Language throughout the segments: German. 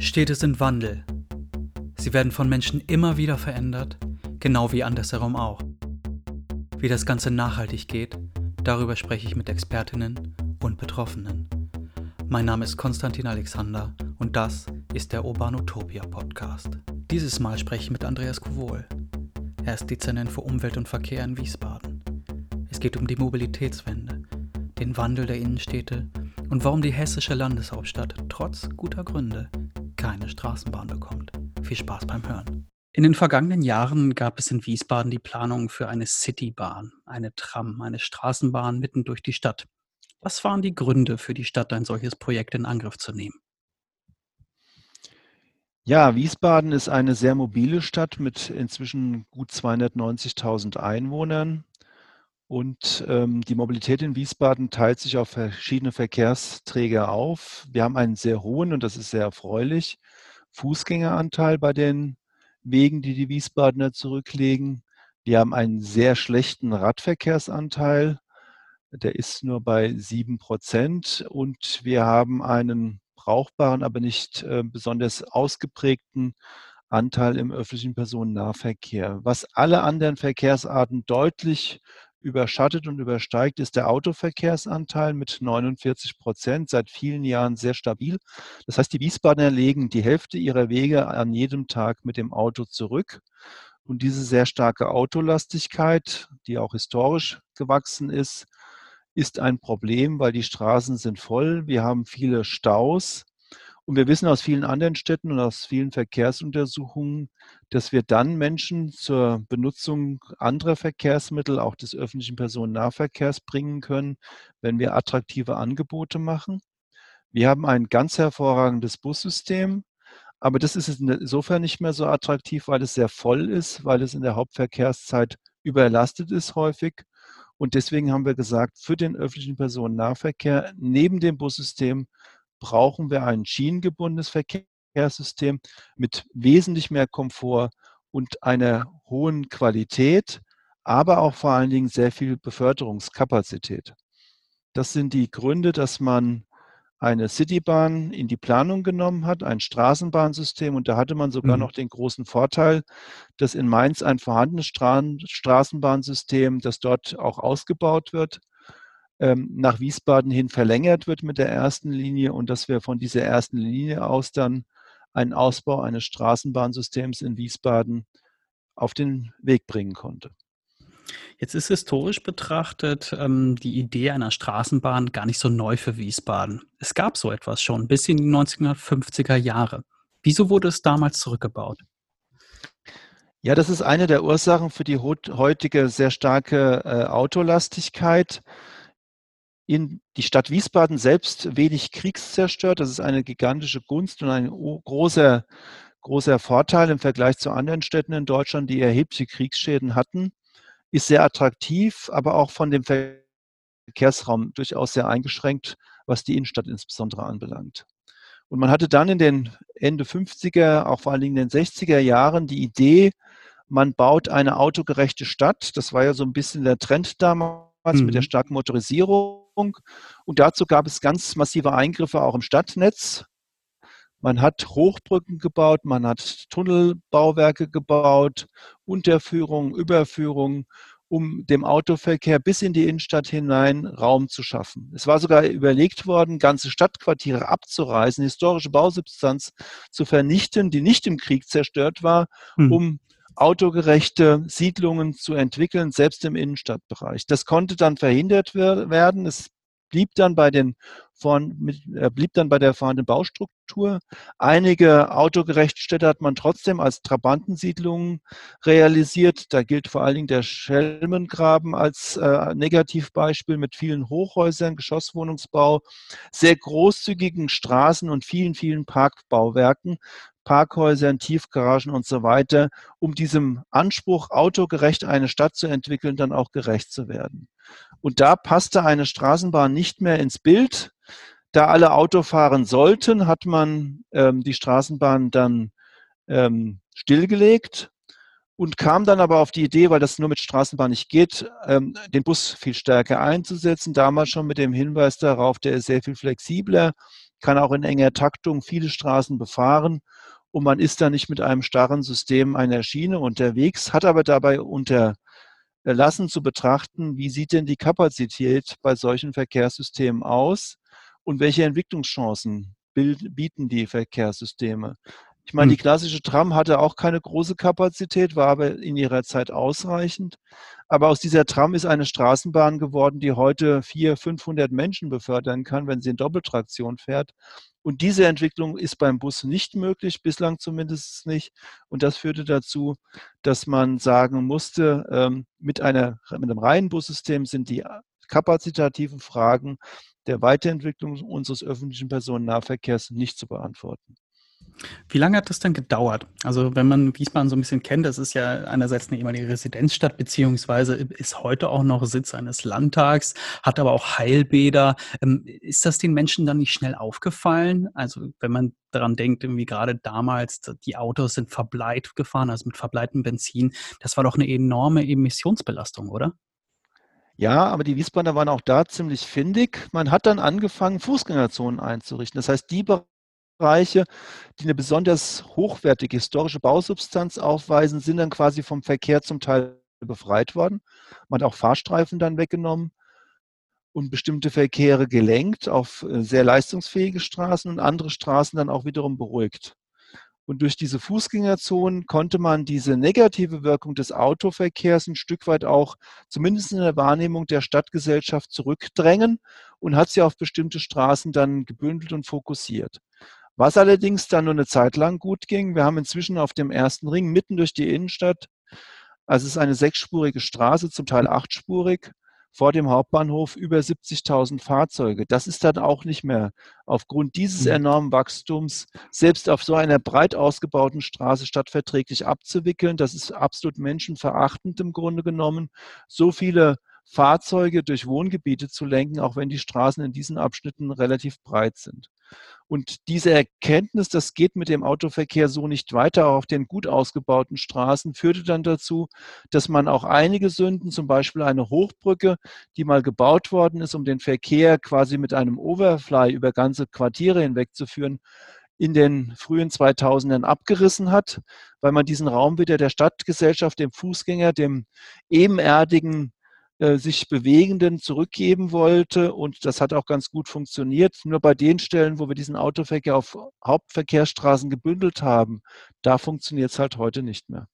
Städte sind Wandel. Sie werden von Menschen immer wieder verändert, genau wie andersherum auch. Wie das Ganze nachhaltig geht, darüber spreche ich mit Expertinnen und Betroffenen. Mein Name ist Konstantin Alexander und das ist der Urban Utopia Podcast. Dieses Mal spreche ich mit Andreas Kowol. Er ist Dezernent für Umwelt und Verkehr in Wiesbaden. Es geht um die Mobilitätswende, den Wandel der Innenstädte und warum die hessische Landeshauptstadt trotz guter Gründe keine Straßenbahn bekommt. Viel Spaß beim Hören. In den vergangenen Jahren gab es in Wiesbaden die Planung für eine Citybahn, eine Tram, eine Straßenbahn mitten durch die Stadt. Was waren die Gründe für die Stadt, ein solches Projekt in Angriff zu nehmen? Ja, Wiesbaden ist eine sehr mobile Stadt mit inzwischen gut 290.000 Einwohnern. Und ähm, die Mobilität in Wiesbaden teilt sich auf verschiedene Verkehrsträger auf. Wir haben einen sehr hohen, und das ist sehr erfreulich, Fußgängeranteil bei den Wegen, die die Wiesbadener zurücklegen. Wir haben einen sehr schlechten Radverkehrsanteil. Der ist nur bei sieben Prozent. Und wir haben einen brauchbaren, aber nicht äh, besonders ausgeprägten Anteil im öffentlichen Personennahverkehr. Was alle anderen Verkehrsarten deutlich überschattet und übersteigt, ist der Autoverkehrsanteil mit 49 Prozent, seit vielen Jahren sehr stabil. Das heißt, die Wiesbadener legen die Hälfte ihrer Wege an jedem Tag mit dem Auto zurück. Und diese sehr starke Autolastigkeit, die auch historisch gewachsen ist, ist ein Problem, weil die Straßen sind voll. Wir haben viele Staus. Und wir wissen aus vielen anderen Städten und aus vielen Verkehrsuntersuchungen, dass wir dann Menschen zur Benutzung anderer Verkehrsmittel, auch des öffentlichen Personennahverkehrs bringen können, wenn wir attraktive Angebote machen. Wir haben ein ganz hervorragendes Bussystem, aber das ist insofern nicht mehr so attraktiv, weil es sehr voll ist, weil es in der Hauptverkehrszeit überlastet ist häufig. Und deswegen haben wir gesagt, für den öffentlichen Personennahverkehr neben dem Bussystem brauchen wir ein schienengebundenes Verkehrssystem mit wesentlich mehr Komfort und einer hohen Qualität, aber auch vor allen Dingen sehr viel Beförderungskapazität. Das sind die Gründe, dass man eine Citybahn in die Planung genommen hat, ein Straßenbahnsystem. Und da hatte man sogar mhm. noch den großen Vorteil, dass in Mainz ein vorhandenes Straßenbahnsystem, das dort auch ausgebaut wird, ähm, nach Wiesbaden hin verlängert wird mit der ersten Linie und dass wir von dieser ersten Linie aus dann einen Ausbau eines Straßenbahnsystems in Wiesbaden auf den Weg bringen konnte. Jetzt ist historisch betrachtet ähm, die Idee einer Straßenbahn gar nicht so neu für Wiesbaden. Es gab so etwas schon bis in die 1950er Jahre. Wieso wurde es damals zurückgebaut? Ja, das ist eine der Ursachen für die heutige sehr starke äh, Autolastigkeit in die Stadt Wiesbaden selbst wenig kriegszerstört. Das ist eine gigantische Gunst und ein großer, großer Vorteil im Vergleich zu anderen Städten in Deutschland, die erhebliche Kriegsschäden hatten. Ist sehr attraktiv, aber auch von dem Verkehrsraum durchaus sehr eingeschränkt, was die Innenstadt insbesondere anbelangt. Und man hatte dann in den Ende 50er, auch vor allen Dingen in den 60er Jahren die Idee, man baut eine autogerechte Stadt. Das war ja so ein bisschen der Trend damals mhm. mit der mhm. starken Motorisierung. Und dazu gab es ganz massive Eingriffe auch im Stadtnetz. Man hat Hochbrücken gebaut, man hat Tunnelbauwerke gebaut, Unterführungen, Überführungen, um dem Autoverkehr bis in die Innenstadt hinein Raum zu schaffen. Es war sogar überlegt worden, ganze Stadtquartiere abzureißen, historische Bausubstanz zu vernichten, die nicht im Krieg zerstört war, hm. um autogerechte Siedlungen zu entwickeln, selbst im Innenstadtbereich. Das konnte dann verhindert werden. Es blieb dann bei den mit, äh, blieb dann bei der vorhandenen Baustruktur. Einige autogerechte Städte hat man trotzdem als Trabantensiedlungen realisiert. Da gilt vor allen Dingen der Schelmengraben als äh, Negativbeispiel mit vielen Hochhäusern, Geschosswohnungsbau, sehr großzügigen Straßen und vielen, vielen Parkbauwerken, Parkhäusern, Tiefgaragen und so weiter, um diesem Anspruch, autogerecht eine Stadt zu entwickeln, dann auch gerecht zu werden. Und da passte eine Straßenbahn nicht mehr ins Bild. Da alle Auto fahren sollten, hat man ähm, die Straßenbahn dann ähm, stillgelegt und kam dann aber auf die Idee, weil das nur mit Straßenbahn nicht geht, ähm, den Bus viel stärker einzusetzen. Damals schon mit dem Hinweis darauf, der ist sehr viel flexibler kann auch in enger Taktung viele Straßen befahren und man ist da nicht mit einem starren System einer Schiene unterwegs, hat aber dabei unterlassen zu betrachten, wie sieht denn die Kapazität bei solchen Verkehrssystemen aus und welche Entwicklungschancen bieten die Verkehrssysteme. Ich meine, die hm. klassische Tram hatte auch keine große Kapazität, war aber in ihrer Zeit ausreichend. Aber aus dieser Tram ist eine Straßenbahn geworden, die heute 400, 500 Menschen befördern kann, wenn sie in Doppeltraktion fährt. Und diese Entwicklung ist beim Bus nicht möglich, bislang zumindest nicht. Und das führte dazu, dass man sagen musste, ähm, mit, einer, mit einem reinen Bussystem sind die kapazitativen Fragen der Weiterentwicklung unseres öffentlichen Personennahverkehrs nicht zu beantworten. Wie lange hat das dann gedauert? Also wenn man Wiesbaden so ein bisschen kennt, das ist ja einerseits eine ehemalige Residenzstadt, beziehungsweise ist heute auch noch Sitz eines Landtags, hat aber auch Heilbäder. Ähm, ist das den Menschen dann nicht schnell aufgefallen? Also wenn man daran denkt, irgendwie gerade damals, die Autos sind verbleit gefahren, also mit verbleitem Benzin, das war doch eine enorme Emissionsbelastung, oder? Ja, aber die Wiesbadener waren auch da ziemlich findig. Man hat dann angefangen, Fußgängerzonen einzurichten. Das heißt, die Bereiche, die eine besonders hochwertige historische Bausubstanz aufweisen, sind dann quasi vom Verkehr zum Teil befreit worden. Man hat auch Fahrstreifen dann weggenommen und bestimmte Verkehre gelenkt auf äh, sehr leistungsfähige Straßen und andere Straßen dann auch wiederum beruhigt. Und durch diese Fußgängerzonen konnte man diese negative Wirkung des Autoverkehrs ein Stück weit auch zumindest in der Wahrnehmung der Stadtgesellschaft zurückdrängen und hat sie auf bestimmte Straßen dann gebündelt und fokussiert. Was allerdings dann nur eine Zeit lang gut ging, wir haben inzwischen auf dem ersten Ring mitten durch die Innenstadt, also es ist eine sechsspurige Straße, zum Teil achtspurig, vor dem Hauptbahnhof über 70.000 Fahrzeuge. Das ist dann auch nicht mehr aufgrund dieses mhm. enormen Wachstums selbst auf so einer breit ausgebauten Straße stadtverträglich abzuwickeln. Das ist absolut menschenverachtend im Grunde genommen. So viele Fahrzeuge durch Wohngebiete zu lenken, auch wenn die Straßen in diesen Abschnitten relativ breit sind. Und diese Erkenntnis, das geht mit dem Autoverkehr so nicht weiter auf den gut ausgebauten Straßen, führte dann dazu, dass man auch einige Sünden, zum Beispiel eine Hochbrücke, die mal gebaut worden ist, um den Verkehr quasi mit einem Overfly über ganze Quartiere hinwegzuführen, in den frühen 2000ern abgerissen hat, weil man diesen Raum wieder der Stadtgesellschaft, dem Fußgänger, dem ebenerdigen äh, sich Bewegenden zurückgeben wollte. Und das hat auch ganz gut funktioniert. Nur bei den Stellen, wo wir diesen Autoverkehr auf Hauptverkehrsstraßen gebündelt haben, da funktioniert es halt heute nicht mehr.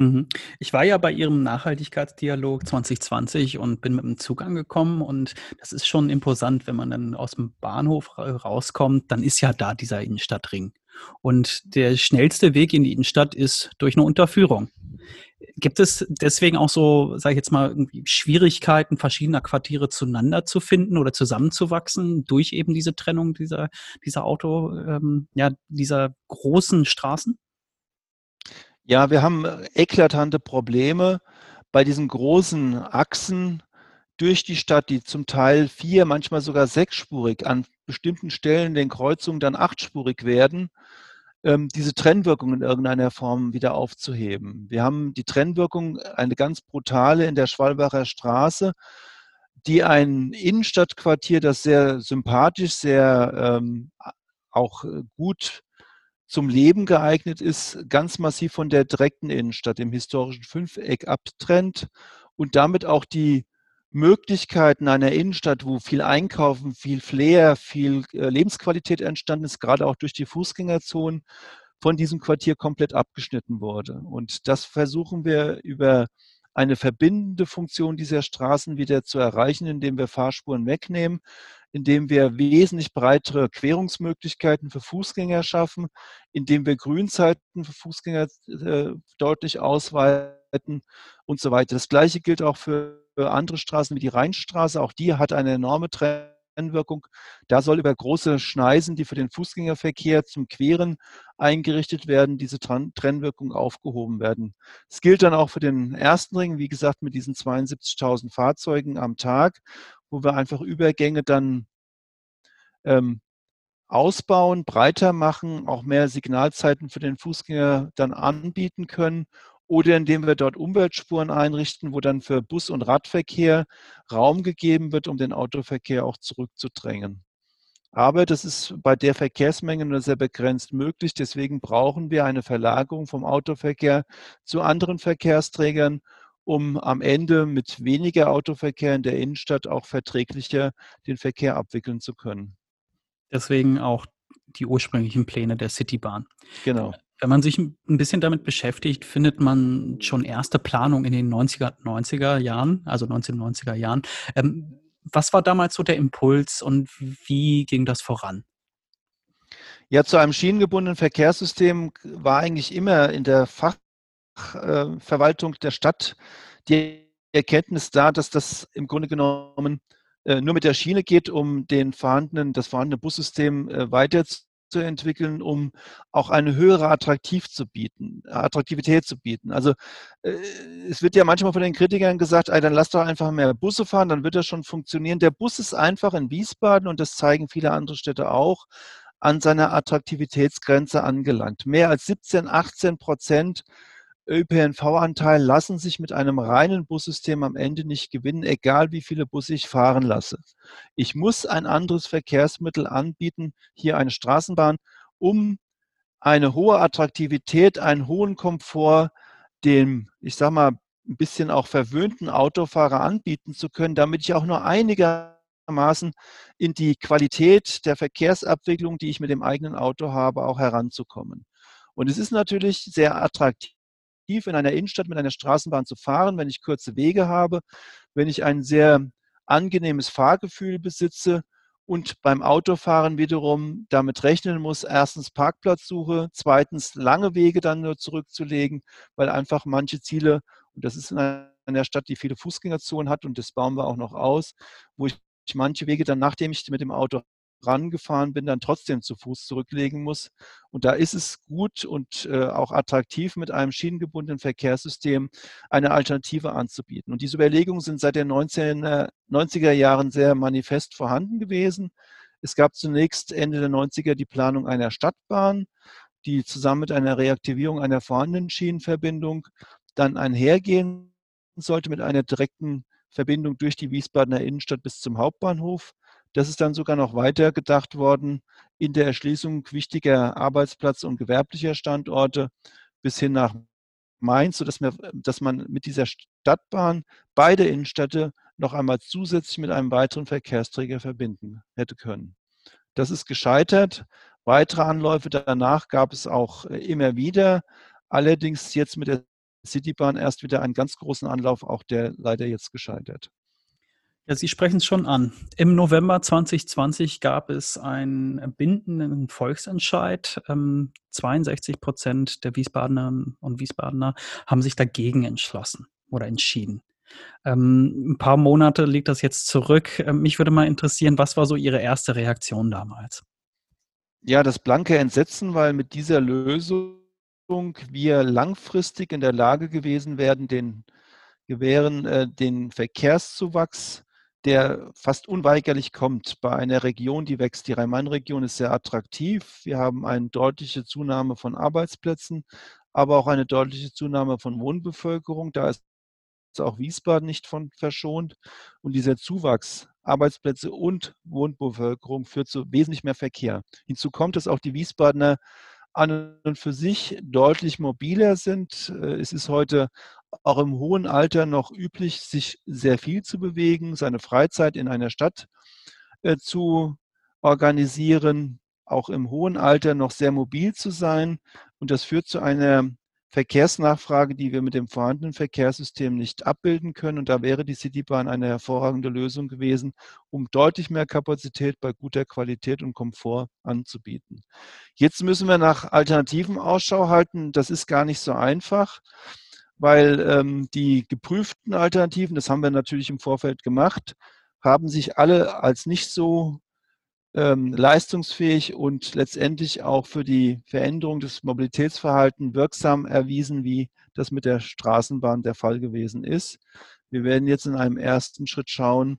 Mhm. Ich war ja bei Ihrem Nachhaltigkeitsdialog 2020 und bin mit dem Zug angekommen und das ist schon imposant, wenn man dann aus dem Bahnhof rauskommt, dann ist ja da dieser Innenstadtring. Und der schnellste Weg in die Innenstadt ist durch eine Unterführung. Gibt es deswegen auch so, sage ich jetzt mal, Schwierigkeiten verschiedener Quartiere zueinander zu finden oder zusammenzuwachsen durch eben diese Trennung dieser, dieser Auto, ähm, ja, dieser großen Straßen? Ja, wir haben eklatante Probleme bei diesen großen Achsen durch die Stadt, die zum Teil vier, manchmal sogar sechsspurig, an bestimmten Stellen den Kreuzungen dann achtspurig werden diese Trennwirkung in irgendeiner Form wieder aufzuheben. Wir haben die Trennwirkung, eine ganz brutale in der Schwalbacher Straße, die ein Innenstadtquartier, das sehr sympathisch, sehr ähm, auch gut zum Leben geeignet ist, ganz massiv von der direkten Innenstadt, dem historischen Fünfeck abtrennt und damit auch die Möglichkeiten einer Innenstadt, wo viel Einkaufen, viel Flair, viel äh, Lebensqualität entstanden ist, gerade auch durch die Fußgängerzonen, von diesem Quartier komplett abgeschnitten wurde. Und das versuchen wir über eine verbindende Funktion dieser Straßen wieder zu erreichen, indem wir Fahrspuren wegnehmen, indem wir wesentlich breitere Querungsmöglichkeiten für Fußgänger schaffen, indem wir Grünzeiten für Fußgänger äh, deutlich ausweiten und so weiter. Das Gleiche gilt auch für andere Straßen wie die Rheinstraße. Auch die hat eine enorme Trennwirkung. Da soll über große Schneisen, die für den Fußgängerverkehr zum Queren eingerichtet werden, diese Trennwirkung aufgehoben werden. Es gilt dann auch für den ersten Ring, wie gesagt, mit diesen 72.000 Fahrzeugen am Tag, wo wir einfach Übergänge dann ähm, ausbauen, breiter machen, auch mehr Signalzeiten für den Fußgänger dann anbieten können oder indem wir dort Umweltspuren einrichten, wo dann für Bus- und Radverkehr Raum gegeben wird, um den Autoverkehr auch zurückzudrängen. Aber das ist bei der Verkehrsmenge nur sehr begrenzt möglich. Deswegen brauchen wir eine Verlagerung vom Autoverkehr zu anderen Verkehrsträgern, um am Ende mit weniger Autoverkehr in der Innenstadt auch verträglicher den Verkehr abwickeln zu können. Deswegen auch die ursprünglichen Pläne der Citybahn. Genau. Wenn man sich ein bisschen damit beschäftigt, findet man schon erste Planungen in den 90er, 90er Jahren, also 1990er Jahren. Ähm, was war damals so der Impuls und wie ging das voran? Ja, zu einem schienengebundenen Verkehrssystem war eigentlich immer in der Fachverwaltung der Stadt die Erkenntnis da, dass das im Grunde genommen äh, nur mit der Schiene geht, um den vorhandenen, das vorhandene Bussystem äh, weiterzuentwickeln, um auch eine höhere Attraktiv zu bieten, Attraktivität zu bieten. Also äh, es wird ja manchmal von den Kritikern gesagt, ey, dann lass doch einfach mehr Busse fahren, dann wird das schon funktionieren. Der Bus ist einfach in Wiesbaden und das zeigen viele andere Städte auch an seiner Attraktivitätsgrenze angelangt. Mehr als 17, 18 Prozent ÖPNV-Anteil lassen sich mit einem reinen Bussystem am Ende nicht gewinnen, egal wie viele Busse ich fahren lasse. Ich muss ein anderes Verkehrsmittel anbieten, hier eine Straßenbahn, um eine hohe Attraktivität, einen hohen Komfort dem, ich sag mal, ein bisschen auch verwöhnten Autofahrer anbieten zu können, damit ich auch nur einigermaßen in die Qualität der Verkehrsabwicklung, die ich mit dem eigenen Auto habe, auch heranzukommen. Und es ist natürlich sehr attraktiv attraktiv, in einer Innenstadt mit einer Straßenbahn zu fahren, wenn ich kurze Wege habe, wenn ich ein sehr angenehmes Fahrgefühl besitze und beim Autofahren wiederum damit rechnen muss, erstens Parkplatzsuche, zweitens lange Wege dann nur zurückzulegen, weil einfach manche Ziele, und das ist in einer Stadt, die viele Fußgängerzonen hat, und das bauen wir auch noch aus, wo ich manche Wege dann, nachdem ich mit dem Auto rangefahren bin, dann trotzdem zu Fuß zurücklegen muss. Und da ist es gut und äh, auch attraktiv, mit einem schienengebundenen Verkehrssystem eine Alternative anzubieten. Und diese Überlegungen sind seit den 19, äh, 90er Jahren sehr manifest vorhanden gewesen. Es gab zunächst Ende der 90er die Planung einer Stadtbahn, die zusammen mit einer Reaktivierung einer vorhandenen Schienenverbindung dann einhergehen sollte mit einer direkten Verbindung durch die Wiesbadener Innenstadt bis zum Hauptbahnhof. Das ist dann sogar noch weiter gedacht worden in der Erschließung wichtiger Arbeitsplatz- und gewerblicher Standorte bis hin nach Mainz, sodass wir, dass man mit dieser Stadtbahn beide Innenstädte noch einmal zusätzlich mit einem weiteren Verkehrsträger verbinden hätte können. Das ist gescheitert. Weitere Anläufe danach gab es auch äh, immer wieder. Allerdings jetzt mit der Citybahn erst wieder einen ganz großen Anlauf, auch der leider jetzt gescheitert. Ja, Sie sprechen es schon an. Im November 2020 gab es einen bindenden Volksentscheid. Ähm, 62 Prozent der Wiesbadenerinnen und Wiesbadener haben sich dagegen entschlossen oder entschieden. Ähm, ein paar Monate liegt das jetzt zurück. Ähm, mich würde mal interessieren, was war so Ihre erste Reaktion damals? Ja, das blanke Entsetzen, weil mit dieser Lösung wir langfristig in der Lage gewesen werden, den gewähren äh, den Verkehrszuwachs der fast unweigerlich kommt bei einer Region, die wächst. Die Rhein-Main-Region ist sehr attraktiv. Wir haben eine deutliche Zunahme von Arbeitsplätzen, aber auch eine deutliche Zunahme von Wohnbevölkerung. Da ist auch Wiesbaden nicht von verschont. Und dieser Zuwachs, Arbeitsplätze und Wohnbevölkerung führt zu wesentlich mehr Verkehr. Hinzu kommt, dass auch die Wiesbadener an und für sich deutlich mobiler sind. Äh, es ist heute auch im hohen Alter noch üblich, sich sehr viel zu bewegen, seine Freizeit in einer Stadt äh, zu organisieren, auch im hohen Alter noch sehr mobil zu sein. Und das führt zu einer Verkehrsnachfrage, die wir mit dem vorhandenen Verkehrssystem nicht abbilden können. Und da wäre die Citybahn eine hervorragende Lösung gewesen, um deutlich mehr Kapazität bei guter Qualität und Komfort anzubieten. Jetzt müssen wir nach Alternativen Ausschau halten. Das ist gar nicht so einfach weil ähm, die geprüften Alternativen, das haben wir natürlich im Vorfeld gemacht, haben sich alle als nicht so ähm, leistungsfähig und letztendlich auch für die Veränderung des Mobilitätsverhaltens wirksam erwiesen, wie das mit der Straßenbahn der Fall gewesen ist. Wir werden jetzt in einem ersten Schritt schauen,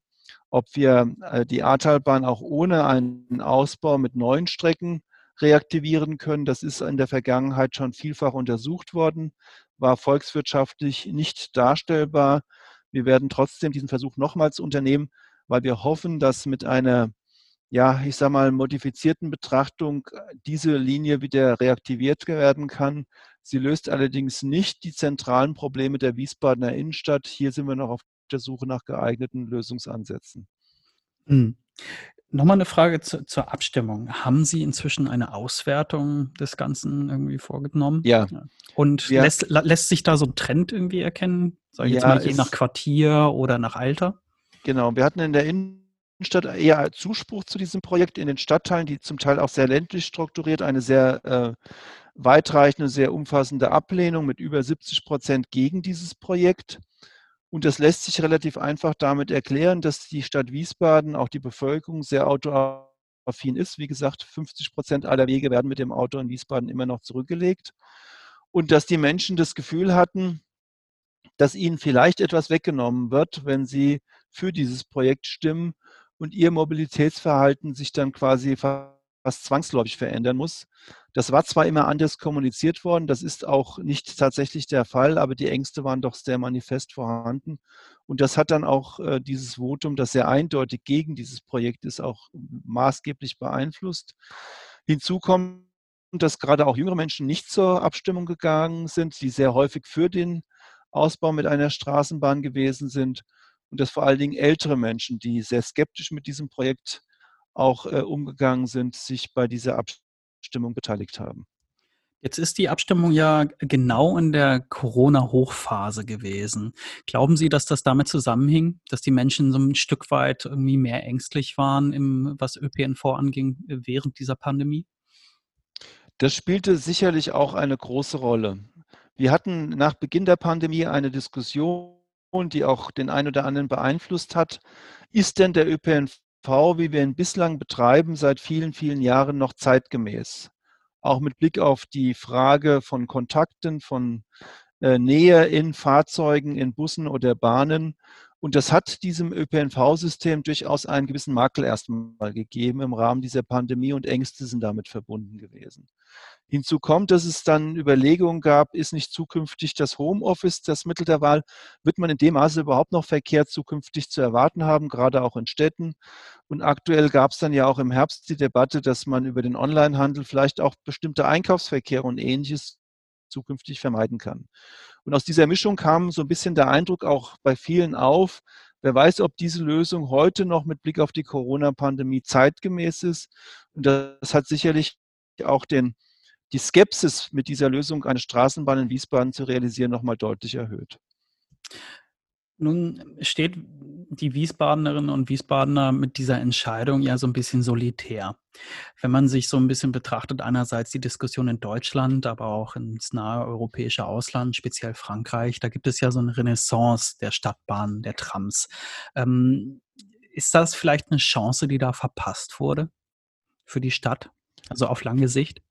ob wir äh, die Ahrtalbahn auch ohne einen Ausbau mit neuen Strecken reaktivieren können. Das ist in der Vergangenheit schon vielfach untersucht worden, war volkswirtschaftlich nicht darstellbar. Wir werden trotzdem diesen Versuch nochmals unternehmen, weil wir hoffen, dass mit einer ja, ich sage mal, modifizierten Betrachtung diese Linie wieder reaktiviert werden kann. Sie löst allerdings nicht die zentralen Probleme der Wiesbadener Innenstadt. Hier sind wir noch auf der Suche nach geeigneten Lösungsansätzen. Hm. Nochmal eine Frage zu, zur Abstimmung. Haben Sie inzwischen eine Auswertung des Ganzen irgendwie vorgenommen? Ja. Und ja. Lässt, lässt sich da so ein Trend irgendwie erkennen? Sag ich jetzt ja, mal, je nach Quartier oder nach Alter? Genau. Wir hatten in der Innenstadt eher Zuspruch zu diesem Projekt in den Stadtteilen, die zum Teil auch sehr ländlich strukturiert, eine sehr äh, weitreichende, sehr umfassende Ablehnung mit über 70 Prozent gegen dieses Projekt. Und das lässt sich relativ einfach damit erklären, dass die Stadt Wiesbaden, auch die Bevölkerung sehr autoaffin ist. Wie gesagt, 50 Prozent aller Wege werden mit dem Auto in Wiesbaden immer noch zurückgelegt. Und dass die Menschen das Gefühl hatten, dass ihnen vielleicht etwas weggenommen wird, wenn sie für dieses Projekt stimmen und ihr Mobilitätsverhalten sich dann quasi fast zwangsläufig verändern muss. Das war zwar immer anders kommuniziert worden, das ist auch nicht tatsächlich der Fall, aber die Ängste waren doch sehr manifest vorhanden. Und das hat dann auch äh, dieses Votum, das sehr eindeutig gegen dieses Projekt ist, auch maßgeblich beeinflusst. Hinzu kommt, dass gerade auch jüngere Menschen nicht zur Abstimmung gegangen sind, die sehr häufig für den Ausbau mit einer Straßenbahn gewesen sind. Und dass vor allen Dingen ältere Menschen, die sehr skeptisch mit diesem Projekt auch äh, umgegangen sind, sich bei dieser Abstimmung beteiligt haben. Jetzt ist die Abstimmung ja genau in der Corona-Hochphase gewesen. Glauben Sie, dass das damit zusammenhing, dass die Menschen so ein Stück weit irgendwie mehr ängstlich waren, im, was ÖPNV anging, während dieser Pandemie? Das spielte sicherlich auch eine große Rolle. Wir hatten nach Beginn der Pandemie eine Diskussion, die auch den einen oder anderen beeinflusst hat. Ist denn der ÖPNV wie wir ihn bislang betreiben, seit vielen, vielen Jahren noch zeitgemäß. Auch mit Blick auf die Frage von Kontakten, von äh, Nähe in Fahrzeugen, in Bussen oder Bahnen. Und das hat diesem ÖPNV-System durchaus einen gewissen Makel erstmal gegeben im Rahmen dieser Pandemie und Ängste sind damit verbunden gewesen. Hinzu kommt, dass es dann Überlegungen gab, ist nicht zukünftig das Homeoffice das Mittel der Wahl? Wird man in dem Maße überhaupt noch Verkehr zukünftig zu erwarten haben, gerade auch in Städten? Und aktuell gab es dann ja auch im Herbst die Debatte, dass man über den Onlinehandel vielleicht auch bestimmte Einkaufsverkehre und ähnliches zukünftig vermeiden kann. Und aus dieser Mischung kam so ein bisschen der Eindruck auch bei vielen auf, wer weiß, ob diese Lösung heute noch mit Blick auf die Corona-Pandemie zeitgemäß ist. Und das hat sicherlich auch den die Skepsis mit dieser Lösung, eine Straßenbahn in Wiesbaden zu realisieren, nochmal deutlich erhöht. Nun steht die Wiesbadenerinnen und Wiesbadener mit dieser Entscheidung ja so ein bisschen solitär. Wenn man sich so ein bisschen betrachtet, einerseits die Diskussion in Deutschland, aber auch ins nahe europäische Ausland, speziell Frankreich, da gibt es ja so eine Renaissance der Stadtbahnen, der Trams. Ähm, ist das vielleicht eine Chance, die da verpasst wurde für die Stadt, also auf lange Sicht?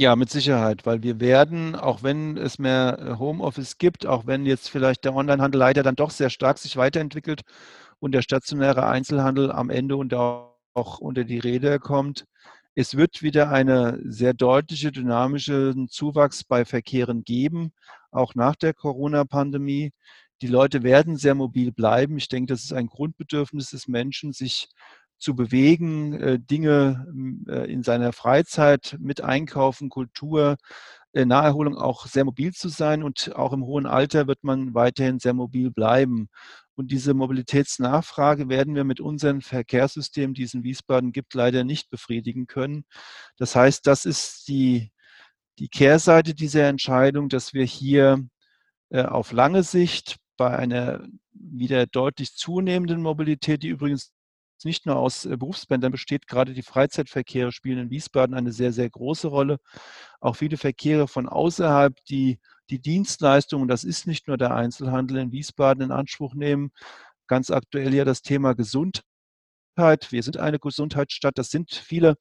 Ja, mit Sicherheit, weil wir werden, auch wenn es mehr äh, Homeoffice gibt, auch wenn jetzt vielleicht der Onlinehandel leider dann doch sehr stark sich weiterentwickelt und der stationäre Einzelhandel am Ende und auch unter die Räder kommt, es wird wieder eine sehr deutliche dynamische Zuwachs bei Verkehren geben, auch nach der Corona-Pandemie. Die Leute werden sehr mobil bleiben. Ich denke, das ist ein Grundbedürfnis des Menschen, sich zu bewegen, äh, Dinge äh, in seiner Freizeit mit Einkaufen, Kultur, äh, Naherholung auch sehr mobil zu sein und auch im hohen Alter wird man weiterhin sehr mobil bleiben. Und diese Mobilitätsnachfrage werden wir mit unseren Verkehrssystemen, die es in Wiesbaden gibt, leider nicht befriedigen können. Das heißt, das ist die, die Kehrseite dieser Entscheidung, dass wir hier auf lange Sicht bei einer wieder deutlich zunehmenden Mobilität, die übrigens nicht nur aus äh, Berufspendlern besteht. Gerade die Freizeitverkehre spielen in Wiesbaden eine sehr, sehr große Rolle. Auch viele Verkehre von außerhalb, die die Dienstleistungen, das ist nicht nur der Einzelhandel in Wiesbaden in Anspruch nehmen. Ganz aktuell ja das Thema Gesundheit. Wir sind eine Gesundheitsstadt. Das sind viele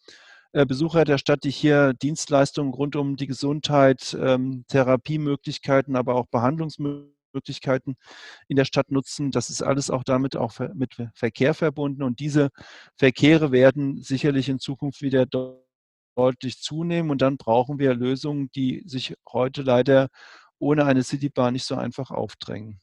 äh, Besucher der Stadt, die hier Dienstleistungen rund um die Gesundheit, ähm, Therapiemöglichkeiten, aber auch Behandlungsmöglichkeiten Möglichkeiten in der Stadt nutzen. Das ist alles auch damit auch mit Verkehr verbunden und diese Verkehre werden sicherlich in Zukunft wieder deutlich zunehmen und dann brauchen wir Lösungen, die sich heute leider ohne eine Citybahn nicht so einfach aufdrängen.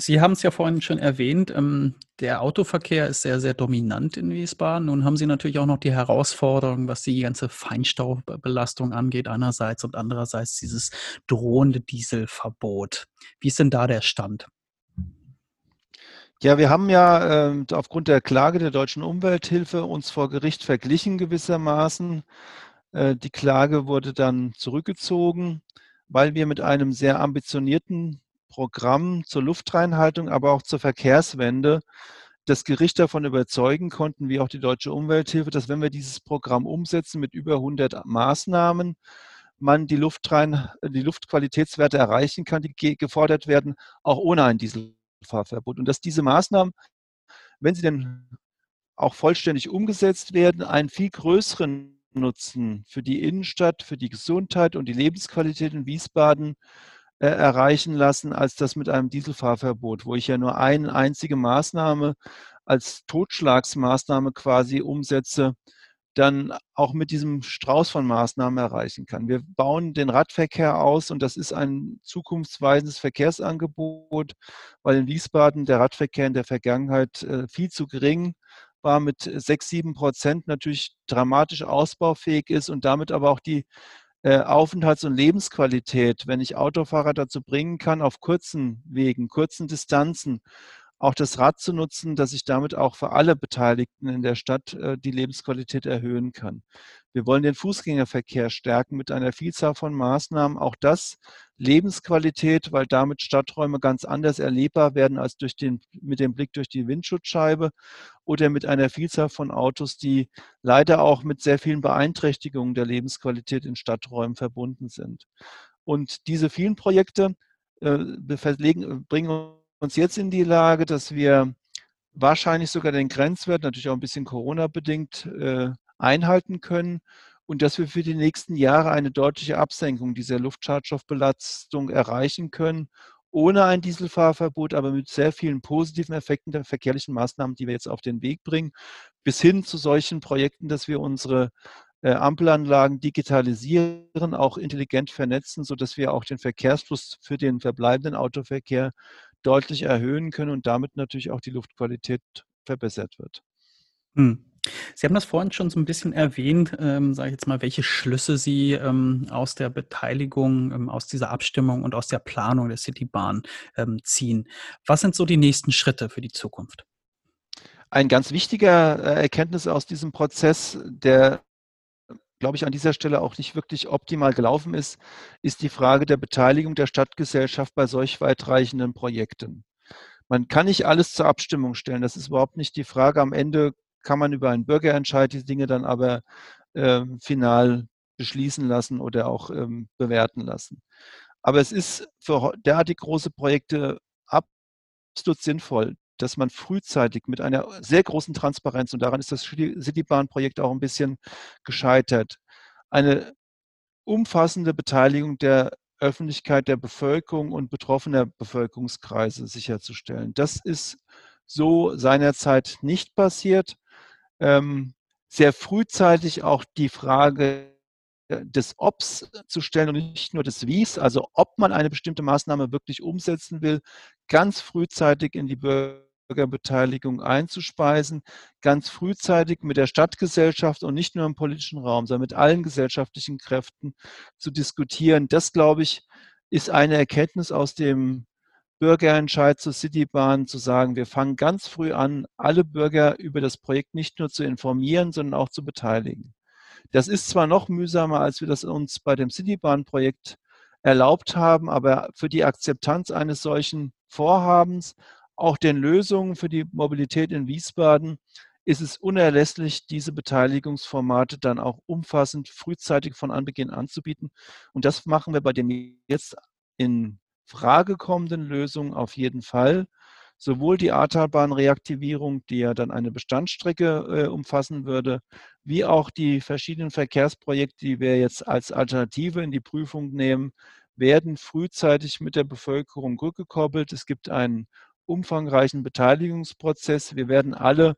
Sie haben es ja vorhin schon erwähnt, ähm, der Autoverkehr ist sehr, sehr dominant in Wiesbaden. Nun haben Sie natürlich auch noch die Herausforderung, was die ganze Feinstaubbelastung angeht einerseits und andererseits dieses drohende Dieselverbot. Wie ist denn da der Stand? Ja, wir haben ja äh, aufgrund der Klage der Deutschen Umwelthilfe uns vor Gericht verglichen gewissermaßen. Äh, die Klage wurde dann zurückgezogen, weil wir mit einem sehr ambitionierten Programm zur Luftreinhaltung, aber auch zur Verkehrswende das Gericht davon überzeugen konnten, wie auch die Deutsche Umwelthilfe, dass wenn wir dieses Programm umsetzen mit über 100 Maßnahmen, man die, Luftrein, die Luftqualitätswerte erreichen kann, die gefordert werden, auch ohne ein Dieselfahrverbot. Und dass diese Maßnahmen, wenn sie denn auch vollständig umgesetzt werden, einen viel größeren Nutzen für die Innenstadt, für die Gesundheit und die Lebensqualität in Wiesbaden äh, erreichen lassen, als das mit einem Dieselfahrverbot, wo ich ja nur eine einzige Maßnahme als Totschlagsmaßnahme quasi umsetze, dann auch mit diesem Strauß von Maßnahmen erreichen kann. Wir bauen den Radverkehr aus und das ist ein zukunftsweisendes Verkehrsangebot, weil in Wiesbaden der Radverkehr in der Vergangenheit äh, viel zu gering war, mit sechs, sieben Prozent natürlich dramatisch ausbaufähig ist und damit aber auch die äh, Aufenthalts- und Lebensqualität, wenn ich Autofahrer dazu bringen kann, auf kurzen Wegen, kurzen Distanzen auch das Rad zu nutzen, dass ich damit auch für alle Beteiligten in der Stadt äh, die Lebensqualität erhöhen kann. Wir wollen den Fußgängerverkehr stärken mit einer Vielzahl von Maßnahmen. Auch das Lebensqualität, weil damit Stadträume ganz anders erlebbar werden als durch den, mit dem Blick durch die Windschutzscheibe oder mit einer Vielzahl von Autos, die leider auch mit sehr vielen Beeinträchtigungen der Lebensqualität in Stadträumen verbunden sind. Und diese vielen Projekte äh, bringen uns jetzt in die Lage, dass wir wahrscheinlich sogar den Grenzwert, natürlich auch ein bisschen Corona-bedingt, äh, einhalten können und dass wir für die nächsten Jahre eine deutliche Absenkung dieser Luftschadstoffbelastung erreichen können, ohne ein Dieselfahrverbot, aber mit sehr vielen positiven Effekten der verkehrlichen Maßnahmen, die wir jetzt auf den Weg bringen, bis hin zu solchen Projekten, dass wir unsere äh, Ampelanlagen digitalisieren, auch intelligent vernetzen, sodass wir auch den Verkehrsfluss für den verbleibenden Autoverkehr deutlich erhöhen können und damit natürlich auch die Luftqualität verbessert wird. Hm. Sie haben das vorhin schon so ein bisschen erwähnt, ähm, sage ich jetzt mal, welche Schlüsse Sie ähm, aus der Beteiligung, ähm, aus dieser Abstimmung und aus der Planung der Citybahn ähm, ziehen. Was sind so die nächsten Schritte für die Zukunft? Ein ganz wichtiger äh, Erkenntnis aus diesem Prozess, der glaube ich, an dieser Stelle auch nicht wirklich optimal gelaufen ist, ist die Frage der Beteiligung der Stadtgesellschaft bei solch weitreichenden Projekten. Man kann nicht alles zur Abstimmung stellen. Das ist überhaupt nicht die Frage. Am Ende kann man über einen Bürgerentscheid die Dinge dann aber äh, final beschließen lassen oder auch ähm, bewerten lassen. Aber es ist für derartig große Projekte absolut sinnvoll, dass man frühzeitig mit einer sehr großen Transparenz, und daran ist das Citybahn-Projekt auch ein bisschen gescheitert, eine umfassende Beteiligung der Öffentlichkeit, der Bevölkerung und betroffener Bevölkerungskreise sicherzustellen. Das ist so seinerzeit nicht passiert. Ähm, sehr frühzeitig auch die Frage des Obs zu stellen und nicht nur des Wies, also ob man eine bestimmte Maßnahme wirklich umsetzen will, ganz frühzeitig in die Bürger Bürgerbeteiligung einzuspeisen, ganz frühzeitig mit der Stadtgesellschaft und nicht nur im politischen Raum, sondern mit allen gesellschaftlichen Kräften zu diskutieren. Das, glaube ich, ist eine Erkenntnis aus dem Bürgerentscheid zur Citybahn, zu sagen, wir fangen ganz früh an, alle Bürger über das Projekt nicht nur zu informieren, sondern auch zu beteiligen. Das ist zwar noch mühsamer, als wir das uns bei dem Citybahn-Projekt erlaubt haben, aber für die Akzeptanz eines solchen Vorhabens auch den Lösungen für die Mobilität in Wiesbaden ist es unerlässlich, diese Beteiligungsformate dann auch umfassend frühzeitig von Anbeginn anzubieten. Und das machen wir bei den jetzt in Frage kommenden Lösungen auf jeden Fall. Sowohl die Ahrtalbahn-Reaktivierung, die ja dann eine Bestandsstrecke äh, umfassen würde, wie auch die verschiedenen Verkehrsprojekte, die wir jetzt als Alternative in die Prüfung nehmen, werden frühzeitig mit der Bevölkerung rückgekoppelt. Es gibt einen umfangreichen Beteiligungsprozess. Wir werden alle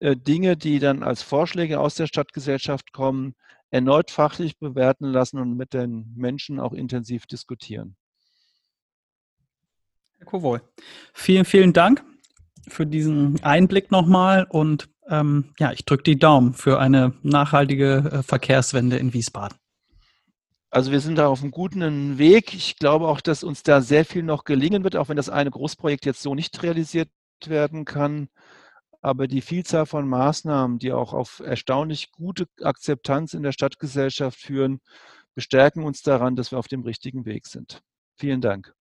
äh, Dinge, die dann als Vorschläge aus der Stadtgesellschaft kommen, erneut fachlich bewerten lassen und mit den Menschen auch intensiv diskutieren. Herr Kowohl, vielen, vielen Dank für diesen Einblick nochmal und ähm, ja, ich drücke die Daumen für eine nachhaltige äh, Verkehrswende in Wiesbaden. Also wir sind da auf einem guten Weg. Ich glaube auch, dass uns da sehr viel noch gelingen wird, auch wenn das eine Großprojekt jetzt so nicht realisiert werden kann. Aber die Vielzahl von Maßnahmen, die auch auf erstaunlich gute Akzeptanz in der Stadtgesellschaft führen, bestärken uns daran, dass wir auf dem richtigen Weg sind. Vielen Dank.